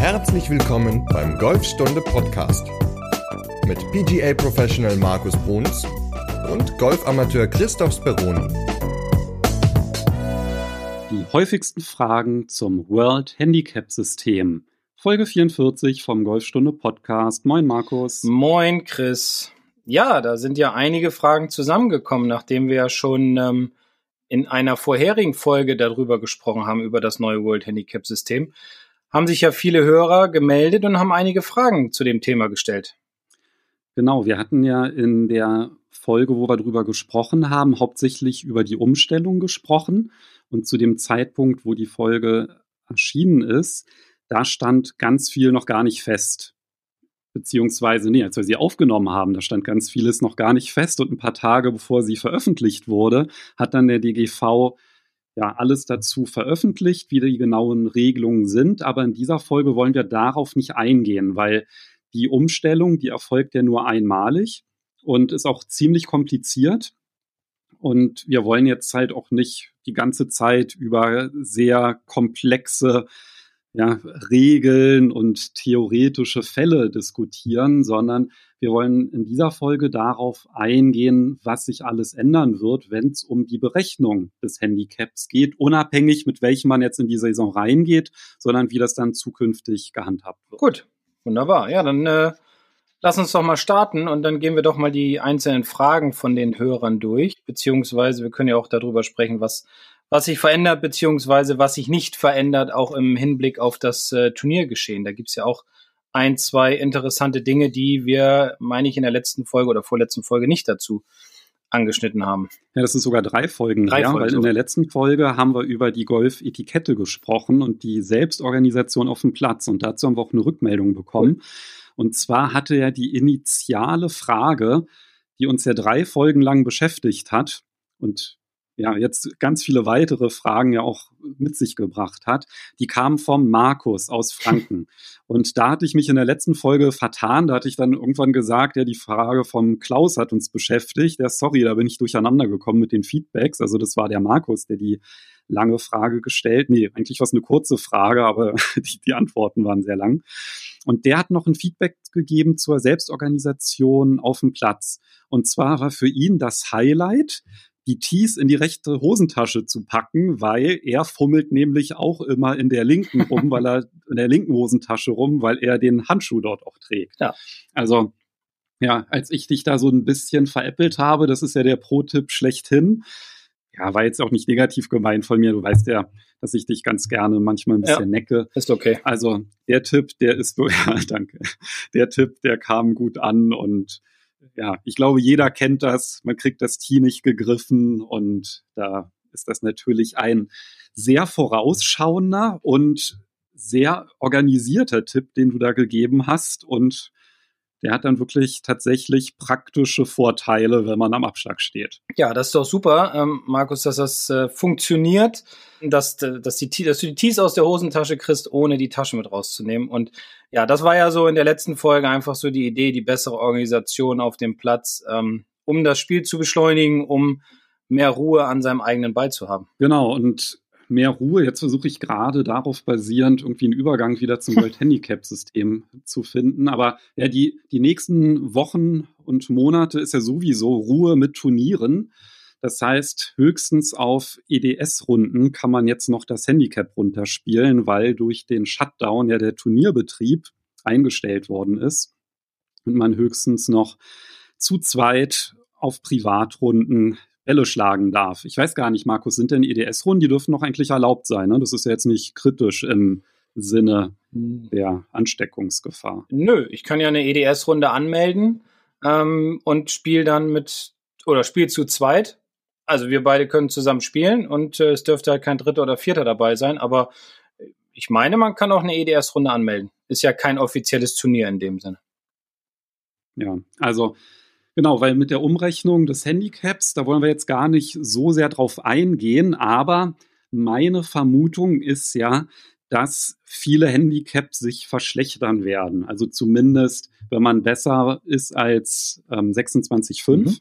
Herzlich willkommen beim Golfstunde Podcast mit PGA Professional Markus Bruns und Golfamateur Christoph Speroni. Die häufigsten Fragen zum World Handicap System. Folge 44 vom Golfstunde Podcast. Moin Markus. Moin Chris. Ja, da sind ja einige Fragen zusammengekommen, nachdem wir ja schon ähm, in einer vorherigen Folge darüber gesprochen haben, über das neue World Handicap System haben sich ja viele Hörer gemeldet und haben einige Fragen zu dem Thema gestellt. Genau, wir hatten ja in der Folge, wo wir darüber gesprochen haben, hauptsächlich über die Umstellung gesprochen. Und zu dem Zeitpunkt, wo die Folge erschienen ist, da stand ganz viel noch gar nicht fest. Beziehungsweise, nee, als wir sie aufgenommen haben, da stand ganz vieles noch gar nicht fest. Und ein paar Tage bevor sie veröffentlicht wurde, hat dann der DGV ja alles dazu veröffentlicht, wie die genauen Regelungen sind. Aber in dieser Folge wollen wir darauf nicht eingehen, weil die Umstellung, die erfolgt ja nur einmalig und ist auch ziemlich kompliziert. Und wir wollen jetzt halt auch nicht die ganze Zeit über sehr komplexe ja, Regeln und theoretische Fälle diskutieren, sondern wir wollen in dieser Folge darauf eingehen, was sich alles ändern wird, wenn es um die Berechnung des Handicaps geht, unabhängig mit welchem man jetzt in die Saison reingeht, sondern wie das dann zukünftig gehandhabt wird. Gut, wunderbar. Ja, dann äh, lass uns doch mal starten und dann gehen wir doch mal die einzelnen Fragen von den Hörern durch, beziehungsweise wir können ja auch darüber sprechen, was was sich verändert, beziehungsweise was sich nicht verändert, auch im Hinblick auf das äh, Turniergeschehen. Da gibt's ja auch ein, zwei interessante Dinge, die wir, meine ich, in der letzten Folge oder vorletzten Folge nicht dazu angeschnitten haben. Ja, das ist sogar drei Folgen drei her, Folgen weil in der letzten Folge haben wir über die Golf-Etikette gesprochen und die Selbstorganisation auf dem Platz und dazu haben wir auch eine Rückmeldung bekommen. Cool. Und zwar hatte ja die initiale Frage, die uns ja drei Folgen lang beschäftigt hat und ja jetzt ganz viele weitere Fragen ja auch mit sich gebracht hat, die kamen vom Markus aus Franken. Und da hatte ich mich in der letzten Folge vertan. Da hatte ich dann irgendwann gesagt, ja, die Frage vom Klaus hat uns beschäftigt. Ja, sorry, da bin ich durcheinander gekommen mit den Feedbacks. Also das war der Markus, der die lange Frage gestellt. Nee, eigentlich war es eine kurze Frage, aber die, die Antworten waren sehr lang. Und der hat noch ein Feedback gegeben zur Selbstorganisation auf dem Platz. Und zwar war für ihn das Highlight, die Tees in die rechte Hosentasche zu packen, weil er fummelt nämlich auch immer in der linken rum, weil er in der linken Hosentasche rum, weil er den Handschuh dort auch trägt. Ja. Also ja, als ich dich da so ein bisschen veräppelt habe, das ist ja der Pro-Tipp schlechthin. Ja, war jetzt auch nicht negativ gemeint von mir. Du weißt ja, dass ich dich ganz gerne manchmal ein bisschen ja, necke. Ist okay. Also der Tipp, der ist, ja, danke. Der Tipp, der kam gut an und ja, ich glaube, jeder kennt das. Man kriegt das Tee nicht gegriffen und da ist das natürlich ein sehr vorausschauender und sehr organisierter Tipp, den du da gegeben hast und der hat dann wirklich tatsächlich praktische Vorteile, wenn man am Abschlag steht. Ja, das ist doch super, ähm, Markus, dass das äh, funktioniert, dass, dass, die, dass du die Tees aus der Hosentasche kriegst, ohne die Tasche mit rauszunehmen. Und ja, das war ja so in der letzten Folge einfach so die Idee, die bessere Organisation auf dem Platz, ähm, um das Spiel zu beschleunigen, um mehr Ruhe an seinem eigenen Ball zu haben. Genau, und mehr Ruhe. Jetzt versuche ich gerade darauf basierend irgendwie einen Übergang wieder zum World Handicap System zu finden. Aber ja, die, die nächsten Wochen und Monate ist ja sowieso Ruhe mit Turnieren. Das heißt, höchstens auf EDS-Runden kann man jetzt noch das Handicap runterspielen, weil durch den Shutdown ja der Turnierbetrieb eingestellt worden ist und man höchstens noch zu zweit auf Privatrunden Bälle schlagen darf. Ich weiß gar nicht, Markus, sind denn EDS-Runden, die dürfen doch eigentlich erlaubt sein. Ne? Das ist ja jetzt nicht kritisch im Sinne der Ansteckungsgefahr. Nö, ich kann ja eine EDS-Runde anmelden ähm, und spiele dann mit oder spiele zu zweit. Also wir beide können zusammen spielen und äh, es dürfte halt kein Dritter oder Vierter dabei sein, aber ich meine, man kann auch eine EDS-Runde anmelden. Ist ja kein offizielles Turnier in dem Sinne. Ja, also Genau, weil mit der Umrechnung des Handicaps, da wollen wir jetzt gar nicht so sehr drauf eingehen, aber meine Vermutung ist ja, dass viele Handicaps sich verschlechtern werden. Also zumindest, wenn man besser ist als ähm, 26,5, mhm.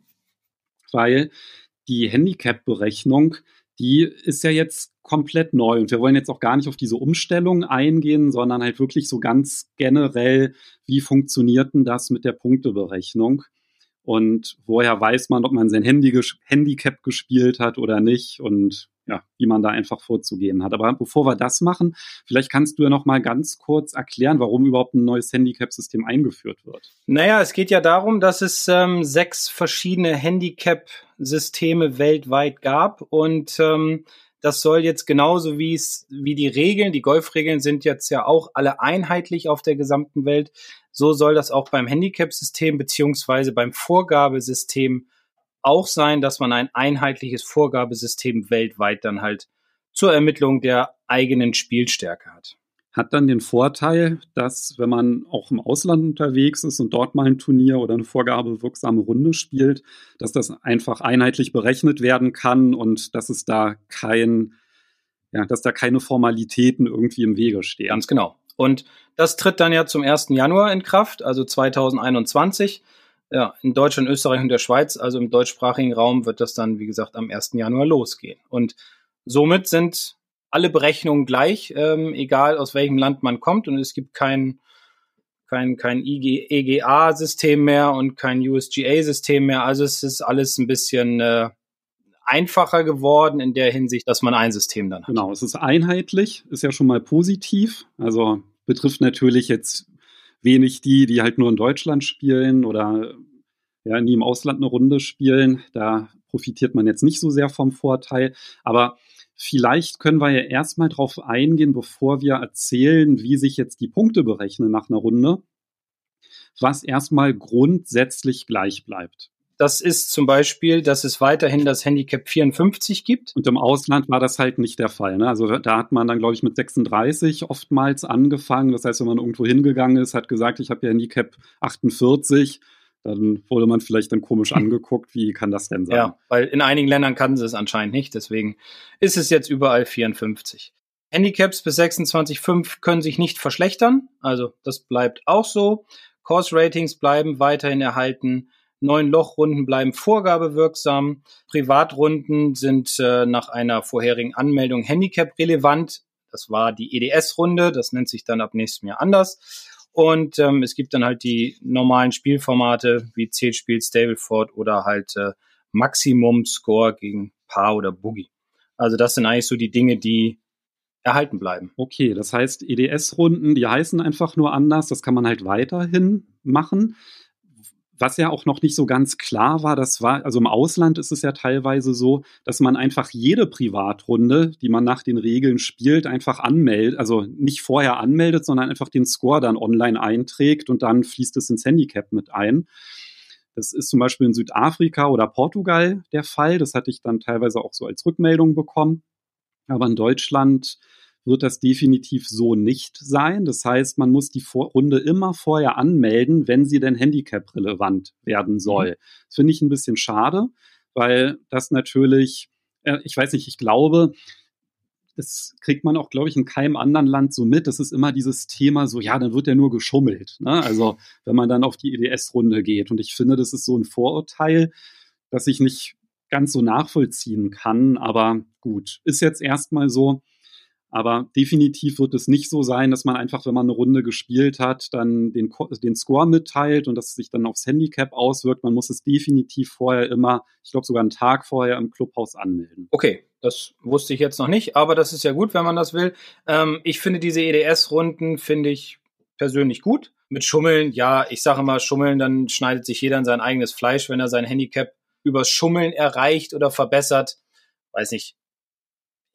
weil die Handicap-Berechnung, die ist ja jetzt komplett neu. Und wir wollen jetzt auch gar nicht auf diese Umstellung eingehen, sondern halt wirklich so ganz generell, wie funktioniert denn das mit der Punkteberechnung? Und woher weiß man, ob man sein Handy Handicap gespielt hat oder nicht? Und ja, wie man da einfach vorzugehen hat. Aber bevor wir das machen, vielleicht kannst du ja noch mal ganz kurz erklären, warum überhaupt ein neues Handicap-System eingeführt wird. Naja, es geht ja darum, dass es ähm, sechs verschiedene Handicap-Systeme weltweit gab und ähm, das soll jetzt genauso wie es, wie die Regeln, die Golfregeln sind jetzt ja auch alle einheitlich auf der gesamten Welt. So soll das auch beim Handicap-System beziehungsweise beim Vorgabesystem auch sein, dass man ein einheitliches Vorgabesystem weltweit dann halt zur Ermittlung der eigenen Spielstärke hat. Hat dann den Vorteil, dass wenn man auch im Ausland unterwegs ist und dort mal ein Turnier oder eine vorgabewirksame Runde spielt, dass das einfach einheitlich berechnet werden kann und dass es da kein, ja, dass da keine Formalitäten irgendwie im Wege stehen. Ganz genau. Und das tritt dann ja zum 1. Januar in Kraft, also 2021 ja, in Deutschland, Österreich und der Schweiz, also im deutschsprachigen Raum, wird das dann, wie gesagt, am 1. Januar losgehen. Und somit sind alle Berechnungen gleich, ähm, egal aus welchem Land man kommt. Und es gibt kein, kein, kein EGA-System mehr und kein USGA-System mehr. Also es ist alles ein bisschen äh, einfacher geworden in der Hinsicht, dass man ein System dann hat. Genau, es ist einheitlich, ist ja schon mal positiv. Also betrifft natürlich jetzt wenig die, die halt nur in Deutschland spielen oder ja, nie im Ausland eine Runde spielen. Da profitiert man jetzt nicht so sehr vom Vorteil. Aber vielleicht können wir ja erstmal drauf eingehen, bevor wir erzählen, wie sich jetzt die Punkte berechnen nach einer Runde, was erstmal grundsätzlich gleich bleibt. Das ist zum Beispiel, dass es weiterhin das Handicap 54 gibt. Und im Ausland war das halt nicht der Fall. Ne? Also da hat man dann, glaube ich, mit 36 oftmals angefangen. Das heißt, wenn man irgendwo hingegangen ist, hat gesagt, ich habe ja Handicap 48, dann wurde man vielleicht dann komisch angeguckt. Wie kann das denn sein? Ja, weil in einigen Ländern kannten sie es anscheinend nicht. Deswegen ist es jetzt überall 54. Handicaps bis 26,5 können sich nicht verschlechtern. Also das bleibt auch so. Course Ratings bleiben weiterhin erhalten. Neun Lochrunden bleiben vorgabewirksam. Privatrunden sind äh, nach einer vorherigen Anmeldung Handicap relevant. Das war die EDS-Runde. Das nennt sich dann ab nächstem Jahr anders. Und ähm, es gibt dann halt die normalen Spielformate wie Zählspiel, Stableford oder halt äh, Maximum Score gegen Paar oder Boogie. Also das sind eigentlich so die Dinge, die erhalten bleiben. Okay, das heißt, EDS-Runden, die heißen einfach nur anders. Das kann man halt weiterhin machen was ja auch noch nicht so ganz klar war, das war, also im Ausland ist es ja teilweise so, dass man einfach jede Privatrunde, die man nach den Regeln spielt, einfach anmeldet, also nicht vorher anmeldet, sondern einfach den Score dann online einträgt und dann fließt es ins Handicap mit ein. Das ist zum Beispiel in Südafrika oder Portugal der Fall. Das hatte ich dann teilweise auch so als Rückmeldung bekommen. Aber in Deutschland wird das definitiv so nicht sein. Das heißt, man muss die Runde immer vorher anmelden, wenn sie denn Handicap-relevant werden mhm. soll. Das finde ich ein bisschen schade, weil das natürlich, äh, ich weiß nicht, ich glaube, das kriegt man auch, glaube ich, in keinem anderen Land so mit. Das ist immer dieses Thema so, ja, dann wird ja nur geschummelt. Ne? Also wenn man dann auf die EDS-Runde geht. Und ich finde, das ist so ein Vorurteil, das ich nicht ganz so nachvollziehen kann. Aber gut, ist jetzt erstmal so. Aber definitiv wird es nicht so sein, dass man einfach, wenn man eine Runde gespielt hat, dann den, den Score mitteilt und das sich dann aufs Handicap auswirkt. Man muss es definitiv vorher immer, ich glaube sogar einen Tag vorher im Clubhaus anmelden. Okay, das wusste ich jetzt noch nicht, aber das ist ja gut, wenn man das will. Ähm, ich finde diese EDS-Runden, finde ich persönlich gut. Mit Schummeln, ja, ich sage immer Schummeln, dann schneidet sich jeder in sein eigenes Fleisch, wenn er sein Handicap übers Schummeln erreicht oder verbessert. Weiß nicht.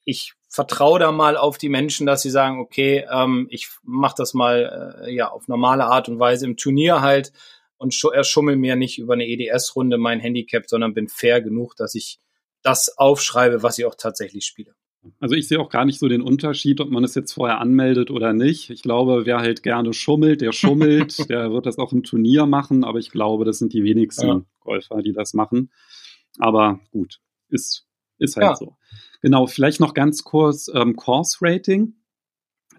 Ich vertraue da mal auf die Menschen, dass sie sagen, okay, ähm, ich mache das mal äh, ja auf normale Art und Weise im Turnier halt und sch erschummel mir nicht über eine EDS-Runde mein Handicap, sondern bin fair genug, dass ich das aufschreibe, was ich auch tatsächlich spiele. Also ich sehe auch gar nicht so den Unterschied, ob man es jetzt vorher anmeldet oder nicht. Ich glaube, wer halt gerne schummelt, der schummelt, der wird das auch im Turnier machen, aber ich glaube, das sind die wenigsten ja. Golfer, die das machen. Aber gut, ist, ist halt ja. so. Genau, vielleicht noch ganz kurz ähm, Course Rating.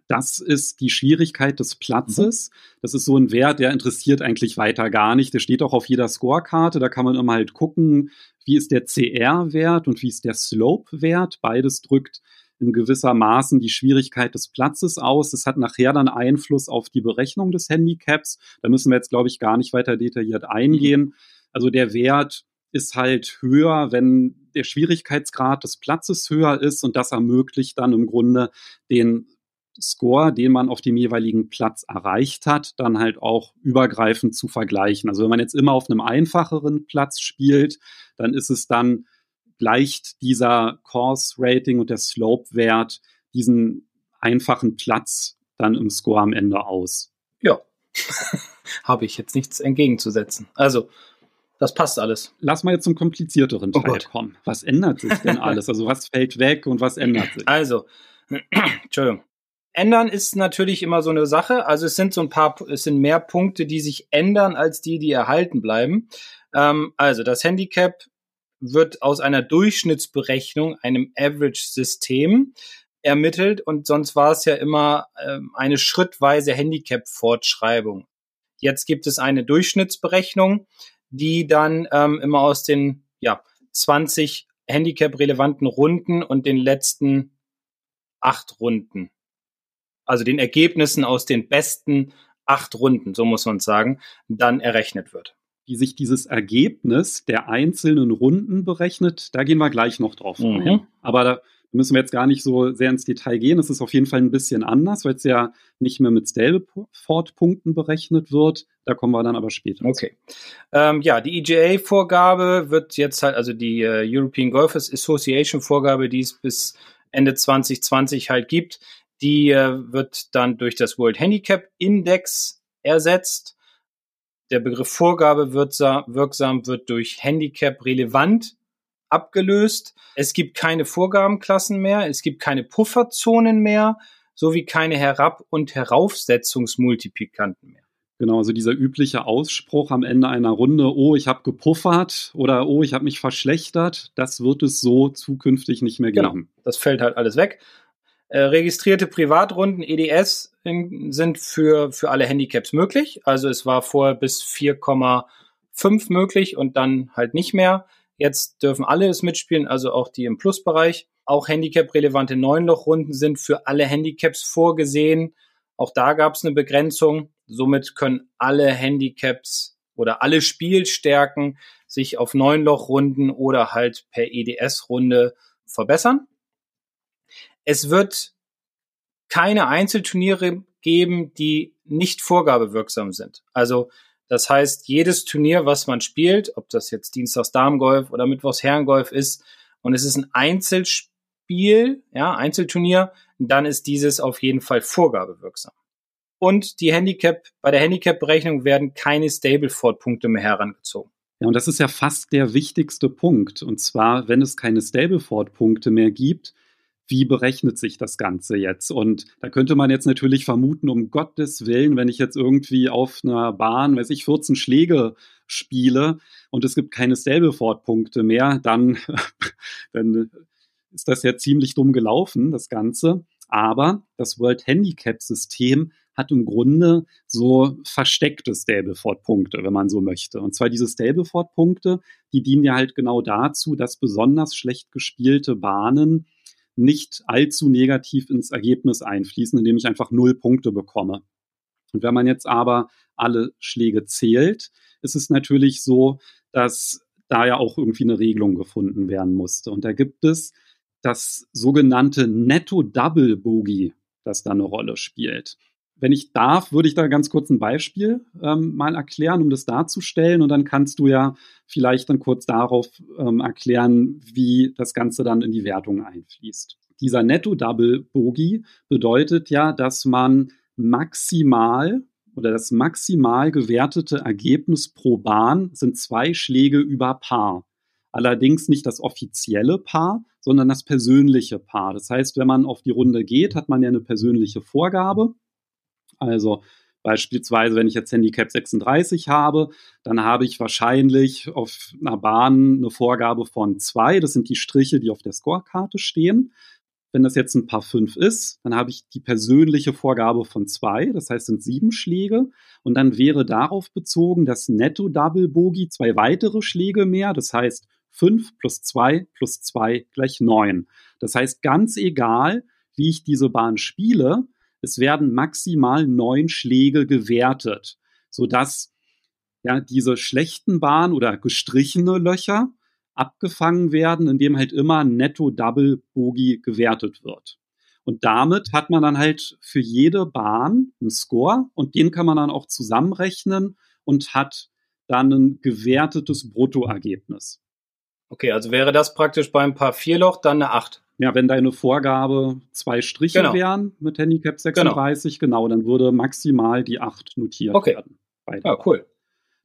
Das ist die Schwierigkeit des Platzes. Mhm. Das ist so ein Wert, der interessiert eigentlich weiter gar nicht. Der steht auch auf jeder Scorekarte. Da kann man immer halt gucken, wie ist der CR-Wert und wie ist der Slope-Wert. Beides drückt in gewissermaßen die Schwierigkeit des Platzes aus. Es hat nachher dann Einfluss auf die Berechnung des Handicaps. Da müssen wir jetzt, glaube ich, gar nicht weiter detailliert eingehen. Also der Wert ist halt höher, wenn der Schwierigkeitsgrad des Platzes höher ist und das ermöglicht dann im Grunde den Score, den man auf dem jeweiligen Platz erreicht hat, dann halt auch übergreifend zu vergleichen. Also wenn man jetzt immer auf einem einfacheren Platz spielt, dann ist es dann gleicht dieser Course-Rating und der Slope-Wert diesen einfachen Platz dann im Score am Ende aus. Ja, habe ich jetzt nichts entgegenzusetzen. Also, das passt alles. Lass mal jetzt zum komplizierteren oh Teil oh kommen. Was ändert sich denn alles? Also, was fällt weg und was ändert sich? Also, Entschuldigung. Ändern ist natürlich immer so eine Sache. Also es sind so ein paar, es sind mehr Punkte, die sich ändern als die, die erhalten bleiben. Ähm, also das Handicap wird aus einer Durchschnittsberechnung, einem Average-System, ermittelt und sonst war es ja immer ähm, eine schrittweise Handicap-Fortschreibung. Jetzt gibt es eine Durchschnittsberechnung, die dann ähm, immer aus den ja, 20 Handicap-relevanten Runden und den letzten acht Runden, also den Ergebnissen aus den besten acht Runden, so muss man sagen, dann errechnet wird wie sich dieses Ergebnis der einzelnen Runden berechnet, da gehen wir gleich noch drauf mhm. hin. Aber da müssen wir jetzt gar nicht so sehr ins Detail gehen. Es ist auf jeden Fall ein bisschen anders, weil es ja nicht mehr mit Staleford-Punkten berechnet wird. Da kommen wir dann aber später. Okay. Ähm, ja, die EGA-Vorgabe wird jetzt halt, also die äh, European Golfers Association-Vorgabe, die es bis Ende 2020 halt gibt, die äh, wird dann durch das World Handicap Index ersetzt der Begriff Vorgabe wirksam wird durch Handicap relevant abgelöst. Es gibt keine Vorgabenklassen mehr, es gibt keine Pufferzonen mehr, sowie keine Herab- und Heraufsetzungsmultiplikanten mehr. Genau, also dieser übliche Ausspruch am Ende einer Runde, oh, ich habe gepuffert oder oh, ich habe mich verschlechtert, das wird es so zukünftig nicht mehr genau, geben. Genau, das fällt halt alles weg. Äh, registrierte Privatrunden EDS sind für, für alle Handicaps möglich. Also es war vorher bis 4,5 möglich und dann halt nicht mehr. Jetzt dürfen alle es mitspielen, also auch die im Plusbereich. Auch Handicap-relevante Neunlochrunden sind für alle Handicaps vorgesehen. Auch da gab es eine Begrenzung. Somit können alle Handicaps oder alle Spielstärken sich auf Neunlochrunden oder halt per EDS-Runde verbessern. Es wird keine Einzelturniere geben, die nicht vorgabewirksam sind. Also das heißt, jedes Turnier, was man spielt, ob das jetzt Dienstags Damengolf oder Mittwochs Herrengolf ist, und es ist ein Einzelspiel, ja, Einzelturnier, dann ist dieses auf jeden Fall vorgabewirksam. Und die Handicap, bei der Handicap-Berechnung werden keine Stableford-Punkte mehr herangezogen. Ja, und das ist ja fast der wichtigste Punkt. Und zwar, wenn es keine Stableford-Punkte mehr gibt, wie berechnet sich das Ganze jetzt? Und da könnte man jetzt natürlich vermuten, um Gottes Willen, wenn ich jetzt irgendwie auf einer Bahn, weiß ich, 14 Schläge spiele und es gibt keine Stableford-Punkte mehr, dann, dann ist das ja ziemlich dumm gelaufen, das Ganze. Aber das World Handicap System hat im Grunde so versteckte Stableford-Punkte, wenn man so möchte. Und zwar diese Stableford-Punkte, die dienen ja halt genau dazu, dass besonders schlecht gespielte Bahnen nicht allzu negativ ins Ergebnis einfließen, indem ich einfach null Punkte bekomme. Und wenn man jetzt aber alle Schläge zählt, ist es natürlich so, dass da ja auch irgendwie eine Regelung gefunden werden musste. Und da gibt es das sogenannte Netto-Double-Bogey, das da eine Rolle spielt. Wenn ich darf, würde ich da ganz kurz ein Beispiel ähm, mal erklären, um das darzustellen. Und dann kannst du ja vielleicht dann kurz darauf ähm, erklären, wie das Ganze dann in die Wertung einfließt. Dieser Netto-Double-Bogey bedeutet ja, dass man maximal oder das maximal gewertete Ergebnis pro Bahn sind zwei Schläge über Paar. Allerdings nicht das offizielle Paar, sondern das persönliche Paar. Das heißt, wenn man auf die Runde geht, hat man ja eine persönliche Vorgabe also beispielsweise, wenn ich jetzt Handicap 36 habe, dann habe ich wahrscheinlich auf einer Bahn eine Vorgabe von zwei. Das sind die Striche, die auf der Scorekarte stehen. Wenn das jetzt ein Paar 5 ist, dann habe ich die persönliche Vorgabe von zwei, das heißt sind sieben Schläge. Und dann wäre darauf bezogen das Netto-Double-Bogey zwei weitere Schläge mehr, das heißt 5 plus 2 plus 2 gleich 9. Das heißt, ganz egal, wie ich diese Bahn spiele, es werden maximal neun Schläge gewertet, sodass ja diese schlechten Bahnen oder gestrichene Löcher abgefangen werden, indem halt immer netto Double Bogey gewertet wird. Und damit hat man dann halt für jede Bahn einen Score und den kann man dann auch zusammenrechnen und hat dann ein gewertetes Bruttoergebnis. Okay, also wäre das praktisch beim Paar Vierloch dann eine 8. Ja, wenn deine Vorgabe zwei Striche genau. wären mit Handicap 36, genau. genau. dann würde maximal die 8 notiert okay. werden. Ja, cool.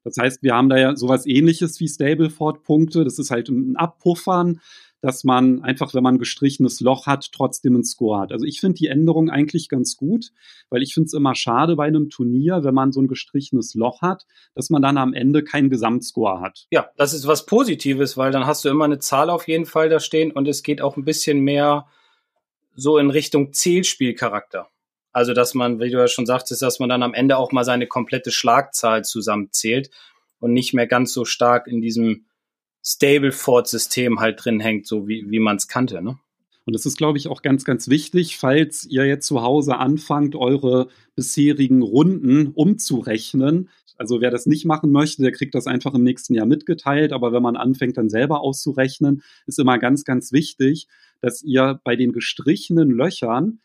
Das heißt, wir haben da ja sowas ähnliches wie Stableford-Punkte. Das ist halt ein Abpuffern dass man einfach, wenn man ein gestrichenes Loch hat, trotzdem einen Score hat. Also ich finde die Änderung eigentlich ganz gut, weil ich finde es immer schade bei einem Turnier, wenn man so ein gestrichenes Loch hat, dass man dann am Ende keinen Gesamtscore hat. Ja, das ist was Positives, weil dann hast du immer eine Zahl auf jeden Fall da stehen und es geht auch ein bisschen mehr so in Richtung Zählspielcharakter. Also, dass man, wie du ja schon sagtest, dass man dann am Ende auch mal seine komplette Schlagzahl zusammenzählt und nicht mehr ganz so stark in diesem Stableford-System halt drin hängt, so wie, wie man es kannte. Ne? Und das ist, glaube ich, auch ganz, ganz wichtig, falls ihr jetzt zu Hause anfangt, eure bisherigen Runden umzurechnen. Also wer das nicht machen möchte, der kriegt das einfach im nächsten Jahr mitgeteilt. Aber wenn man anfängt, dann selber auszurechnen, ist immer ganz, ganz wichtig, dass ihr bei den gestrichenen Löchern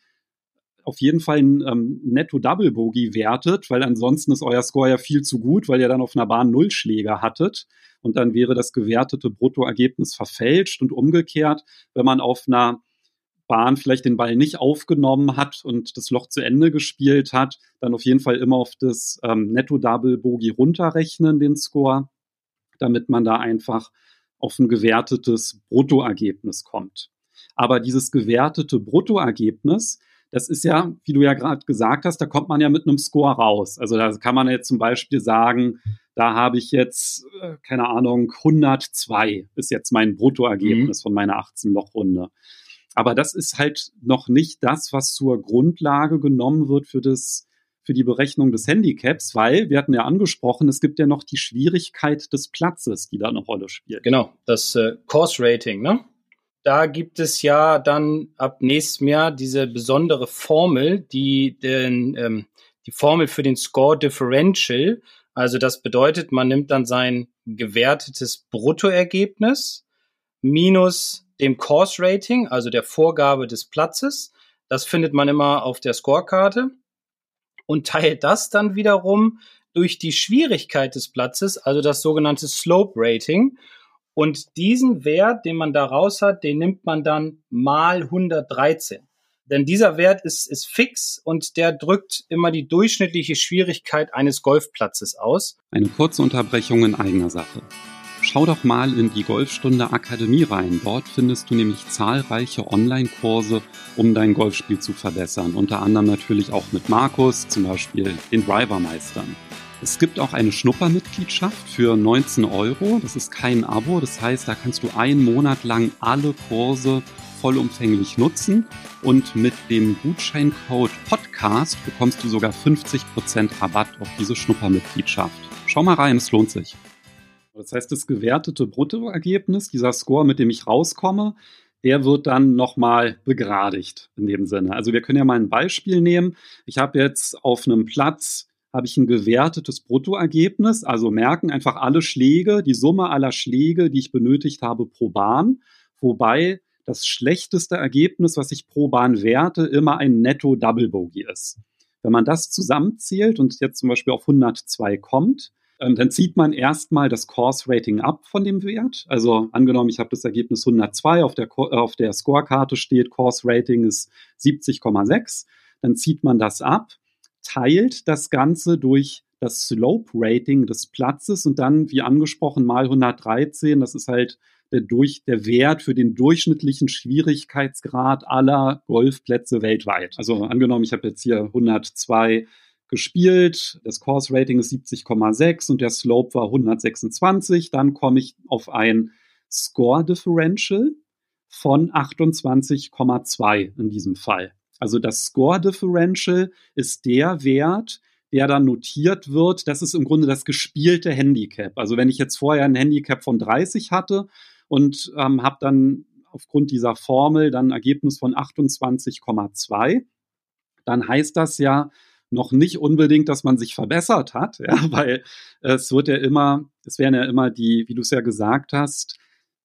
auf jeden Fall ein ähm, Netto-Double-Bogey wertet, weil ansonsten ist euer Score ja viel zu gut, weil ihr dann auf einer Bahn Nullschläger hattet und dann wäre das gewertete Bruttoergebnis verfälscht und umgekehrt, wenn man auf einer Bahn vielleicht den Ball nicht aufgenommen hat und das Loch zu Ende gespielt hat, dann auf jeden Fall immer auf das ähm, Netto-Double-Bogey runterrechnen, den Score, damit man da einfach auf ein gewertetes Bruttoergebnis kommt. Aber dieses gewertete Bruttoergebnis, das ist ja, wie du ja gerade gesagt hast, da kommt man ja mit einem Score raus. Also da kann man jetzt zum Beispiel sagen, da habe ich jetzt, äh, keine Ahnung, 102 ist jetzt mein Bruttoergebnis mhm. von meiner 18-Loch-Runde. Aber das ist halt noch nicht das, was zur Grundlage genommen wird für das, für die Berechnung des Handicaps, weil wir hatten ja angesprochen, es gibt ja noch die Schwierigkeit des Platzes, die da eine Rolle spielt. Genau, das äh, Course Rating, ne? Da gibt es ja dann ab nächstem Jahr diese besondere Formel, die den, ähm, die Formel für den Score Differential. Also das bedeutet, man nimmt dann sein gewertetes Bruttoergebnis minus dem Course Rating, also der Vorgabe des Platzes. Das findet man immer auf der Scorekarte und teilt das dann wiederum durch die Schwierigkeit des Platzes, also das sogenannte Slope Rating. Und diesen Wert, den man da raus hat, den nimmt man dann mal 113. Denn dieser Wert ist, ist fix und der drückt immer die durchschnittliche Schwierigkeit eines Golfplatzes aus. Eine kurze Unterbrechung in eigener Sache. Schau doch mal in die Golfstunde Akademie rein. Dort findest du nämlich zahlreiche Online-Kurse, um dein Golfspiel zu verbessern. Unter anderem natürlich auch mit Markus, zum Beispiel den Drivermeistern. Es gibt auch eine Schnuppermitgliedschaft für 19 Euro. Das ist kein Abo. Das heißt, da kannst du einen Monat lang alle Kurse vollumfänglich nutzen. Und mit dem Gutscheincode Podcast bekommst du sogar 50% Rabatt auf diese Schnuppermitgliedschaft. Schau mal rein, es lohnt sich. Das heißt, das gewertete Bruttoergebnis, dieser Score, mit dem ich rauskomme, der wird dann nochmal begradigt in dem Sinne. Also wir können ja mal ein Beispiel nehmen. Ich habe jetzt auf einem Platz habe ich ein gewertetes Bruttoergebnis, also merken einfach alle Schläge, die Summe aller Schläge, die ich benötigt habe pro Bahn, wobei das schlechteste Ergebnis, was ich pro Bahn werte, immer ein Netto-Double Bogey ist. Wenn man das zusammenzählt und jetzt zum Beispiel auf 102 kommt, ähm, dann zieht man erstmal das Course Rating ab von dem Wert. Also angenommen, ich habe das Ergebnis 102, auf der, auf der Scorekarte steht, Course Rating ist 70,6, dann zieht man das ab teilt das Ganze durch das Slope Rating des Platzes und dann, wie angesprochen, mal 113. Das ist halt der, durch, der Wert für den durchschnittlichen Schwierigkeitsgrad aller Golfplätze weltweit. Also angenommen, ich habe jetzt hier 102 gespielt, das Course Rating ist 70,6 und der Slope war 126, dann komme ich auf ein Score Differential von 28,2 in diesem Fall. Also das Score Differential ist der Wert, der dann notiert wird. Das ist im Grunde das gespielte Handicap. Also wenn ich jetzt vorher ein Handicap von 30 hatte und ähm, habe dann aufgrund dieser Formel dann Ergebnis von 28,2. Dann heißt das ja noch nicht unbedingt, dass man sich verbessert hat, ja, weil es wird ja immer, es werden ja immer die, wie du es ja gesagt hast,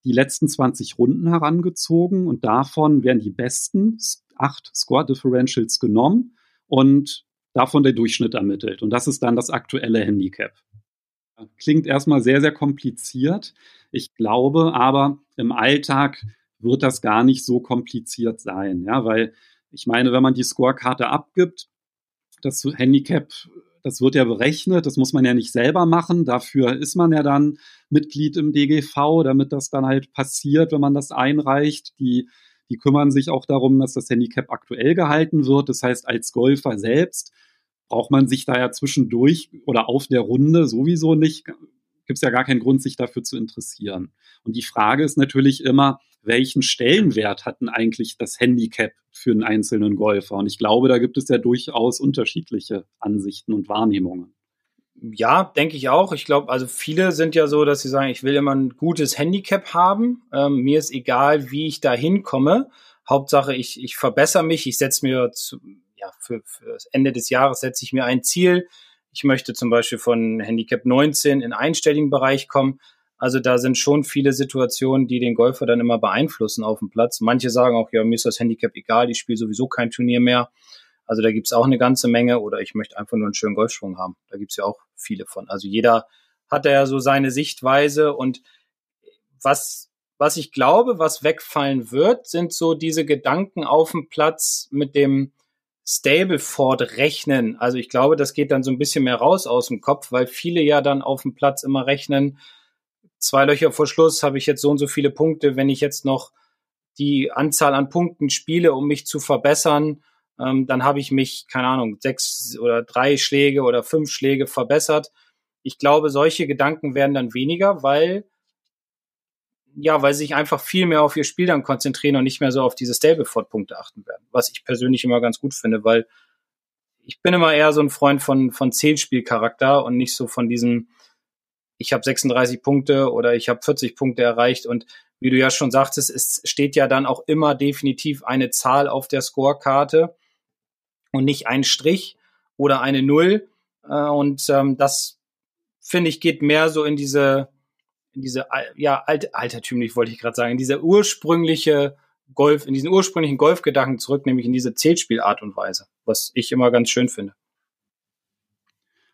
die letzten 20 Runden herangezogen und davon werden die besten acht Score Differentials genommen und davon der Durchschnitt ermittelt. Und das ist dann das aktuelle Handicap. Klingt erstmal sehr, sehr kompliziert. Ich glaube aber, im Alltag wird das gar nicht so kompliziert sein, ja, weil ich meine, wenn man die Scorekarte abgibt, das Handicap, das wird ja berechnet, das muss man ja nicht selber machen. Dafür ist man ja dann Mitglied im DGV, damit das dann halt passiert, wenn man das einreicht. Die, die kümmern sich auch darum, dass das Handicap aktuell gehalten wird. Das heißt, als Golfer selbst braucht man sich da ja zwischendurch oder auf der Runde sowieso nicht, gibt es ja gar keinen Grund, sich dafür zu interessieren. Und die Frage ist natürlich immer, welchen Stellenwert hat denn eigentlich das Handicap für einen einzelnen Golfer? Und ich glaube, da gibt es ja durchaus unterschiedliche Ansichten und Wahrnehmungen. Ja, denke ich auch. Ich glaube, also viele sind ja so, dass sie sagen, ich will immer ein gutes Handicap haben. Ähm, mir ist egal, wie ich da hinkomme. Hauptsache, ich, ich verbessere mich. Ich setze mir zu, ja, für, für das Ende des Jahres setze ich mir ein Ziel. Ich möchte zum Beispiel von Handicap 19 in einstelligen Bereich kommen. Also da sind schon viele Situationen, die den Golfer dann immer beeinflussen auf dem Platz. Manche sagen auch, ja, mir ist das Handicap egal, ich spiele sowieso kein Turnier mehr. Also da gibt's auch eine ganze Menge oder ich möchte einfach nur einen schönen Golfschwung haben. Da gibt's ja auch viele von. Also jeder hat da ja so seine Sichtweise und was, was ich glaube, was wegfallen wird, sind so diese Gedanken auf dem Platz mit dem, Stableford rechnen. Also ich glaube, das geht dann so ein bisschen mehr raus aus dem Kopf, weil viele ja dann auf dem Platz immer rechnen, zwei Löcher vor Schluss habe ich jetzt so und so viele Punkte, wenn ich jetzt noch die Anzahl an Punkten spiele, um mich zu verbessern, ähm, dann habe ich mich, keine Ahnung, sechs oder drei Schläge oder fünf Schläge verbessert. Ich glaube, solche Gedanken werden dann weniger, weil ja, weil sie sich einfach viel mehr auf ihr Spiel dann konzentrieren und nicht mehr so auf diese Stableford-Punkte achten werden. Was ich persönlich immer ganz gut finde, weil ich bin immer eher so ein Freund von, von Zählspielcharakter und nicht so von diesem, ich habe 36 Punkte oder ich habe 40 Punkte erreicht und wie du ja schon sagtest, es steht ja dann auch immer definitiv eine Zahl auf der Scorekarte und nicht ein Strich oder eine Null. Äh, und ähm, das finde ich geht mehr so in diese in diese, ja, alt, altertümlich wollte ich gerade sagen, in diese ursprüngliche Golf, in diesen ursprünglichen Golfgedanken zurück, nämlich in diese Zählspielart und Weise, was ich immer ganz schön finde.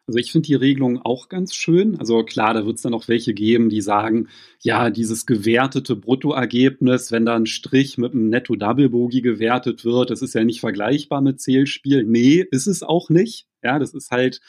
Also ich finde die Regelung auch ganz schön. Also klar, da wird es dann auch welche geben, die sagen, ja, dieses gewertete Bruttoergebnis, wenn da ein Strich mit einem Netto-Double-Bogey gewertet wird, das ist ja nicht vergleichbar mit Zählspiel. Nee, ist es auch nicht. Ja, das ist halt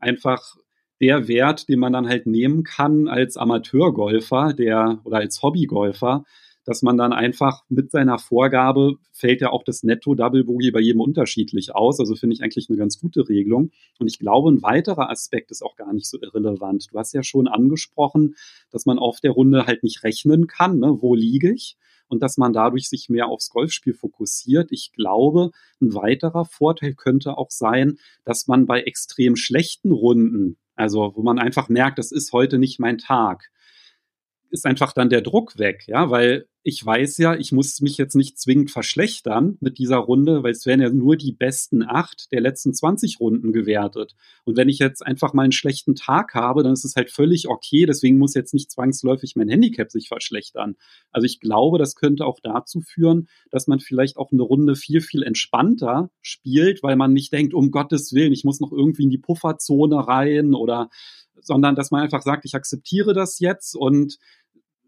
einfach der Wert, den man dann halt nehmen kann als Amateurgolfer, der oder als Hobbygolfer, dass man dann einfach mit seiner Vorgabe fällt ja auch das Netto-Double Bogey bei jedem unterschiedlich aus. Also finde ich eigentlich eine ganz gute Regelung. Und ich glaube, ein weiterer Aspekt ist auch gar nicht so irrelevant. Du hast ja schon angesprochen, dass man auf der Runde halt nicht rechnen kann, ne? wo liege ich? und dass man dadurch sich mehr aufs Golfspiel fokussiert. Ich glaube, ein weiterer Vorteil könnte auch sein, dass man bei extrem schlechten Runden also, wo man einfach merkt, das ist heute nicht mein Tag ist einfach dann der Druck weg, ja, weil ich weiß ja, ich muss mich jetzt nicht zwingend verschlechtern mit dieser Runde, weil es werden ja nur die besten acht der letzten 20 Runden gewertet. Und wenn ich jetzt einfach mal einen schlechten Tag habe, dann ist es halt völlig okay. Deswegen muss jetzt nicht zwangsläufig mein Handicap sich verschlechtern. Also ich glaube, das könnte auch dazu führen, dass man vielleicht auch eine Runde viel, viel entspannter spielt, weil man nicht denkt, um Gottes Willen, ich muss noch irgendwie in die Pufferzone rein oder sondern dass man einfach sagt, ich akzeptiere das jetzt und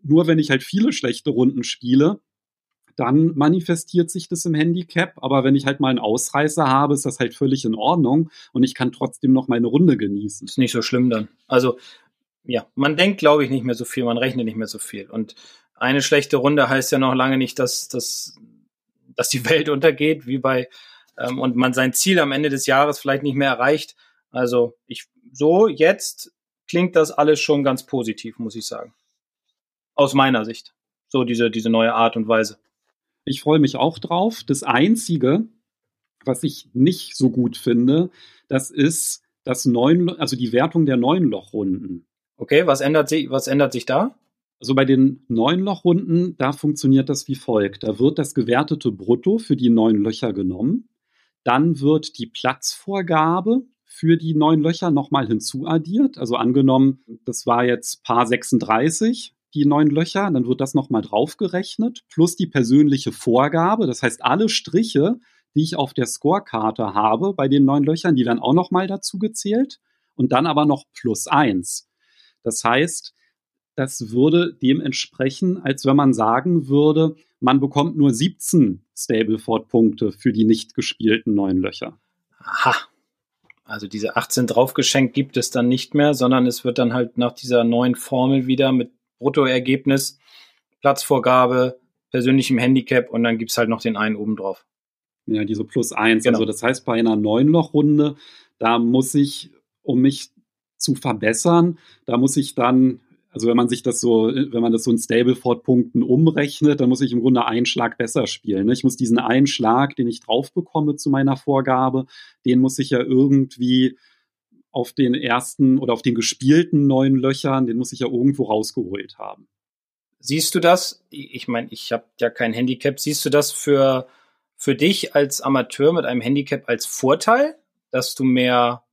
nur wenn ich halt viele schlechte Runden spiele, dann manifestiert sich das im Handicap. Aber wenn ich halt mal einen Ausreißer habe, ist das halt völlig in Ordnung und ich kann trotzdem noch meine Runde genießen. Ist nicht so schlimm dann. Also, ja, man denkt, glaube ich, nicht mehr so viel, man rechnet nicht mehr so viel. Und eine schlechte Runde heißt ja noch lange nicht, dass, dass, dass die Welt untergeht, wie bei, ähm, und man sein Ziel am Ende des Jahres vielleicht nicht mehr erreicht. Also, ich, so jetzt klingt das alles schon ganz positiv, muss ich sagen. Aus meiner Sicht. So diese, diese neue Art und Weise. Ich freue mich auch drauf. Das Einzige, was ich nicht so gut finde, das ist das neun, also die Wertung der neun Lochrunden. Okay, was ändert sich, was ändert sich da? Also bei den neun Lochrunden, da funktioniert das wie folgt. Da wird das gewertete Brutto für die neun Löcher genommen. Dann wird die Platzvorgabe für die neun Löcher nochmal hinzuaddiert. Also angenommen, das war jetzt Paar 36, die neun Löcher, dann wird das nochmal draufgerechnet, plus die persönliche Vorgabe. Das heißt, alle Striche, die ich auf der Scorekarte habe bei den neun Löchern, die werden auch nochmal dazu gezählt und dann aber noch plus eins. Das heißt, das würde dem entsprechen, als wenn man sagen würde, man bekommt nur 17 Stableford-Punkte für die nicht gespielten neun Löcher. Aha. Also diese 18 draufgeschenkt gibt es dann nicht mehr, sondern es wird dann halt nach dieser neuen Formel wieder mit Bruttoergebnis, Platzvorgabe, persönlichem Handicap und dann gibt es halt noch den einen oben drauf. Ja, diese plus eins. Genau. Also das heißt, bei einer Neunloch-Runde, da muss ich, um mich zu verbessern, da muss ich dann, also wenn man sich das so, wenn man das so in Stableford-Punkten umrechnet, dann muss ich im Grunde einen Schlag besser spielen. Ne? Ich muss diesen einen Schlag, den ich drauf bekomme zu meiner Vorgabe, den muss ich ja irgendwie auf den ersten oder auf den gespielten neuen Löchern, den muss ich ja irgendwo rausgeholt haben. Siehst du das? Ich meine, ich habe ja kein Handicap. Siehst du das für, für dich als Amateur mit einem Handicap als Vorteil, dass du mehr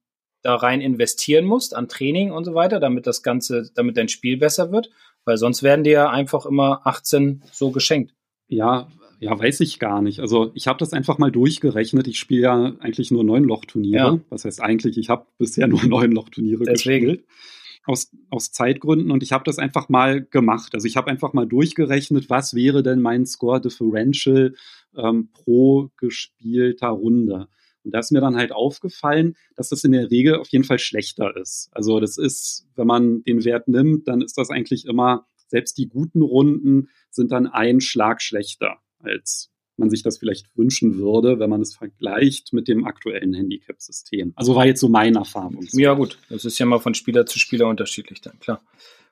da rein investieren musst an Training und so weiter, damit das Ganze, damit dein Spiel besser wird? Weil sonst werden dir ja einfach immer 18 so geschenkt. Ja, ja, weiß ich gar nicht. Also ich habe das einfach mal durchgerechnet. Ich spiele ja eigentlich nur neun Lochturniere. Ja. Was heißt eigentlich? Ich habe bisher nur neun Lochturniere gespielt. Aus, aus Zeitgründen und ich habe das einfach mal gemacht. Also ich habe einfach mal durchgerechnet, was wäre denn mein Score Differential ähm, pro gespielter Runde. Und da ist mir dann halt aufgefallen, dass das in der Regel auf jeden Fall schlechter ist. Also das ist, wenn man den Wert nimmt, dann ist das eigentlich immer, selbst die guten Runden sind dann ein Schlag schlechter als man sich das vielleicht wünschen würde, wenn man es vergleicht mit dem aktuellen Handicap-System. Also war jetzt so meine Erfahrung. Ja gut, das ist ja mal von Spieler zu Spieler unterschiedlich dann, klar.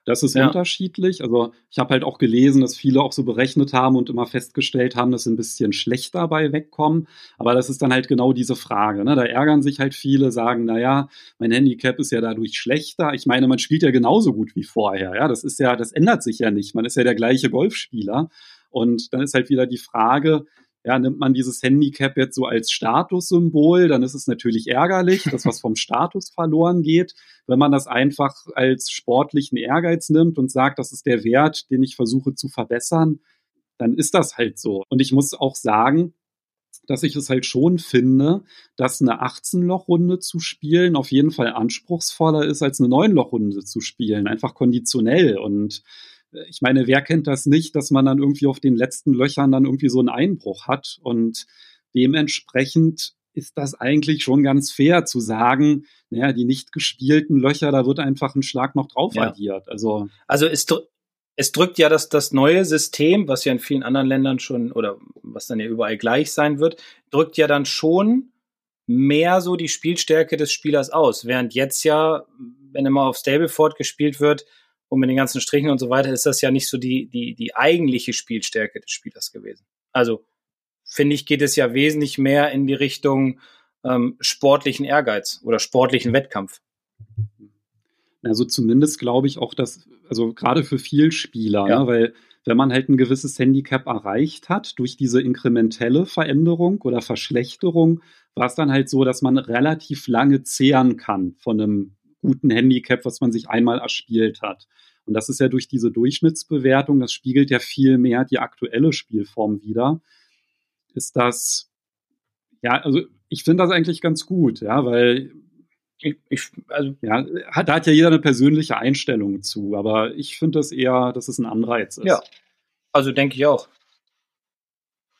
Das ist ja. unterschiedlich. Also ich habe halt auch gelesen, dass viele auch so berechnet haben und immer festgestellt haben, dass sie ein bisschen schlechter dabei wegkommen. Aber das ist dann halt genau diese Frage. Ne? Da ärgern sich halt viele, sagen, naja, mein Handicap ist ja dadurch schlechter. Ich meine, man spielt ja genauso gut wie vorher. Ja, das ist ja, das ändert sich ja nicht. Man ist ja der gleiche Golfspieler. Und dann ist halt wieder die Frage, ja, nimmt man dieses Handicap jetzt so als Statussymbol, dann ist es natürlich ärgerlich, dass was vom Status verloren geht. Wenn man das einfach als sportlichen Ehrgeiz nimmt und sagt, das ist der Wert, den ich versuche zu verbessern, dann ist das halt so. Und ich muss auch sagen, dass ich es halt schon finde, dass eine 18-Loch-Runde zu spielen auf jeden Fall anspruchsvoller ist, als eine 9-Loch-Runde zu spielen, einfach konditionell. Und ich meine, wer kennt das nicht, dass man dann irgendwie auf den letzten Löchern dann irgendwie so einen Einbruch hat und dementsprechend ist das eigentlich schon ganz fair zu sagen, naja, die nicht gespielten Löcher, da wird einfach ein Schlag noch drauf ja. addiert. Also, also es, es drückt ja das, das neue System, was ja in vielen anderen Ländern schon oder was dann ja überall gleich sein wird, drückt ja dann schon mehr so die Spielstärke des Spielers aus. Während jetzt ja, wenn immer auf Stableford gespielt wird, und mit den ganzen Strichen und so weiter ist das ja nicht so die, die, die eigentliche Spielstärke des Spielers gewesen. Also finde ich, geht es ja wesentlich mehr in die Richtung ähm, sportlichen Ehrgeiz oder sportlichen Wettkampf. Also zumindest glaube ich auch, dass, also gerade für viel Spieler, ja. ne, weil wenn man halt ein gewisses Handicap erreicht hat durch diese inkrementelle Veränderung oder Verschlechterung, war es dann halt so, dass man relativ lange zehren kann von einem guten Handicap, was man sich einmal erspielt hat. Und das ist ja durch diese Durchschnittsbewertung, das spiegelt ja viel mehr die aktuelle Spielform wieder. Ist das, ja, also ich finde das eigentlich ganz gut, ja, weil ich, ich, also, ja, hat, da hat ja jeder eine persönliche Einstellung zu, aber ich finde das eher, dass es ein Anreiz ist. Ja, also denke ich auch.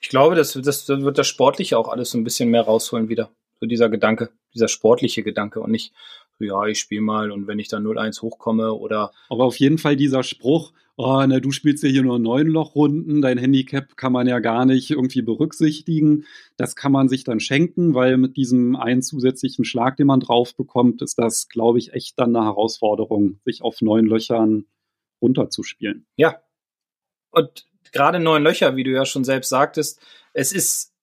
Ich glaube, das, das, das wird das Sportliche auch alles so ein bisschen mehr rausholen wieder. So dieser Gedanke, dieser sportliche Gedanke und nicht, ja, ich spiele mal und wenn ich dann 0-1 hochkomme oder. Aber auf jeden Fall dieser Spruch, oh, na, du spielst ja hier nur neun Lochrunden, dein Handicap kann man ja gar nicht irgendwie berücksichtigen. Das kann man sich dann schenken, weil mit diesem einen zusätzlichen Schlag, den man drauf bekommt, ist das, glaube ich, echt dann eine Herausforderung, sich auf neun Löchern runterzuspielen. Ja. Und gerade neun Löcher, wie du ja schon selbst sagtest, es ist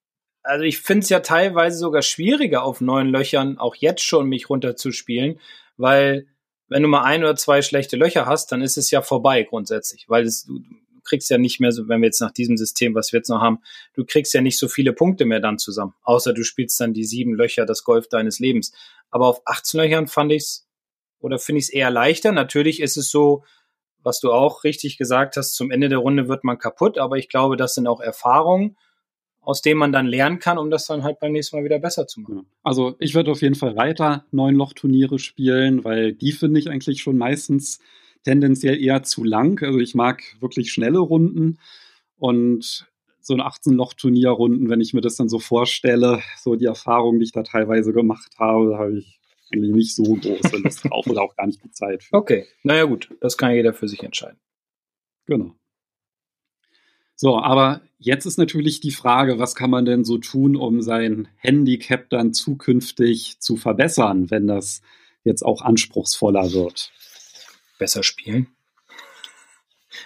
also ich finde es ja teilweise sogar schwieriger auf neuen Löchern auch jetzt schon mich runterzuspielen, weil wenn du mal ein oder zwei schlechte Löcher hast, dann ist es ja vorbei grundsätzlich, weil es, du kriegst ja nicht mehr so, wenn wir jetzt nach diesem System, was wir jetzt noch haben, du kriegst ja nicht so viele Punkte mehr dann zusammen, außer du spielst dann die sieben Löcher, das Golf deines Lebens. Aber auf 18 Löchern fand ich's oder finde ich es eher leichter. Natürlich ist es so, was du auch richtig gesagt hast, zum Ende der Runde wird man kaputt, aber ich glaube, das sind auch Erfahrungen, aus denen man dann lernen kann, um das dann halt beim nächsten Mal wieder besser zu machen. Also ich würde auf jeden Fall weiter neun Loch-Turniere spielen, weil die finde ich eigentlich schon meistens tendenziell eher zu lang. Also ich mag wirklich schnelle Runden und so ein 18-Loch-Turnierrunden, wenn ich mir das dann so vorstelle, so die Erfahrungen, die ich da teilweise gemacht habe, habe ich eigentlich nicht so große Lust drauf oder auch gar nicht die Zeit. Für. Okay, naja gut, das kann jeder für sich entscheiden. Genau. So, aber jetzt ist natürlich die Frage, was kann man denn so tun, um sein Handicap dann zukünftig zu verbessern, wenn das jetzt auch anspruchsvoller wird? Besser spielen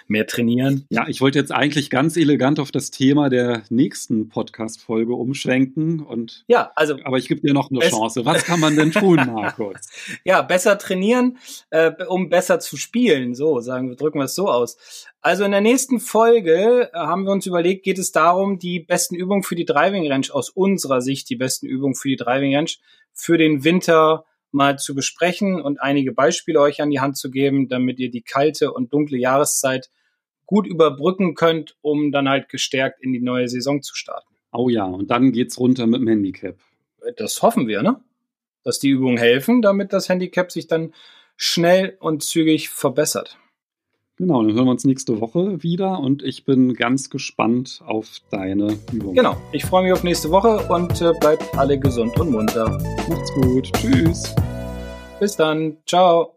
mehr trainieren. Ja, ich wollte jetzt eigentlich ganz elegant auf das Thema der nächsten Podcast-Folge umschwenken und ja, also aber ich gebe dir noch eine Chance. Was kann man denn tun, Markus? ja, besser trainieren, äh, um besser zu spielen. So sagen wir, drücken wir es so aus. Also in der nächsten Folge äh, haben wir uns überlegt, geht es darum, die besten Übungen für die Driving Range aus unserer Sicht, die besten Übungen für die Driving Range für den Winter mal zu besprechen und einige Beispiele euch an die Hand zu geben, damit ihr die kalte und dunkle Jahreszeit gut überbrücken könnt, um dann halt gestärkt in die neue Saison zu starten. Oh ja, und dann geht's runter mit dem Handicap. Das hoffen wir, ne? Dass die Übungen helfen, damit das Handicap sich dann schnell und zügig verbessert. Genau, dann hören wir uns nächste Woche wieder und ich bin ganz gespannt auf deine Übung. Genau, ich freue mich auf nächste Woche und äh, bleibt alle gesund und munter. Macht's gut. Tschüss. Bis dann. Ciao.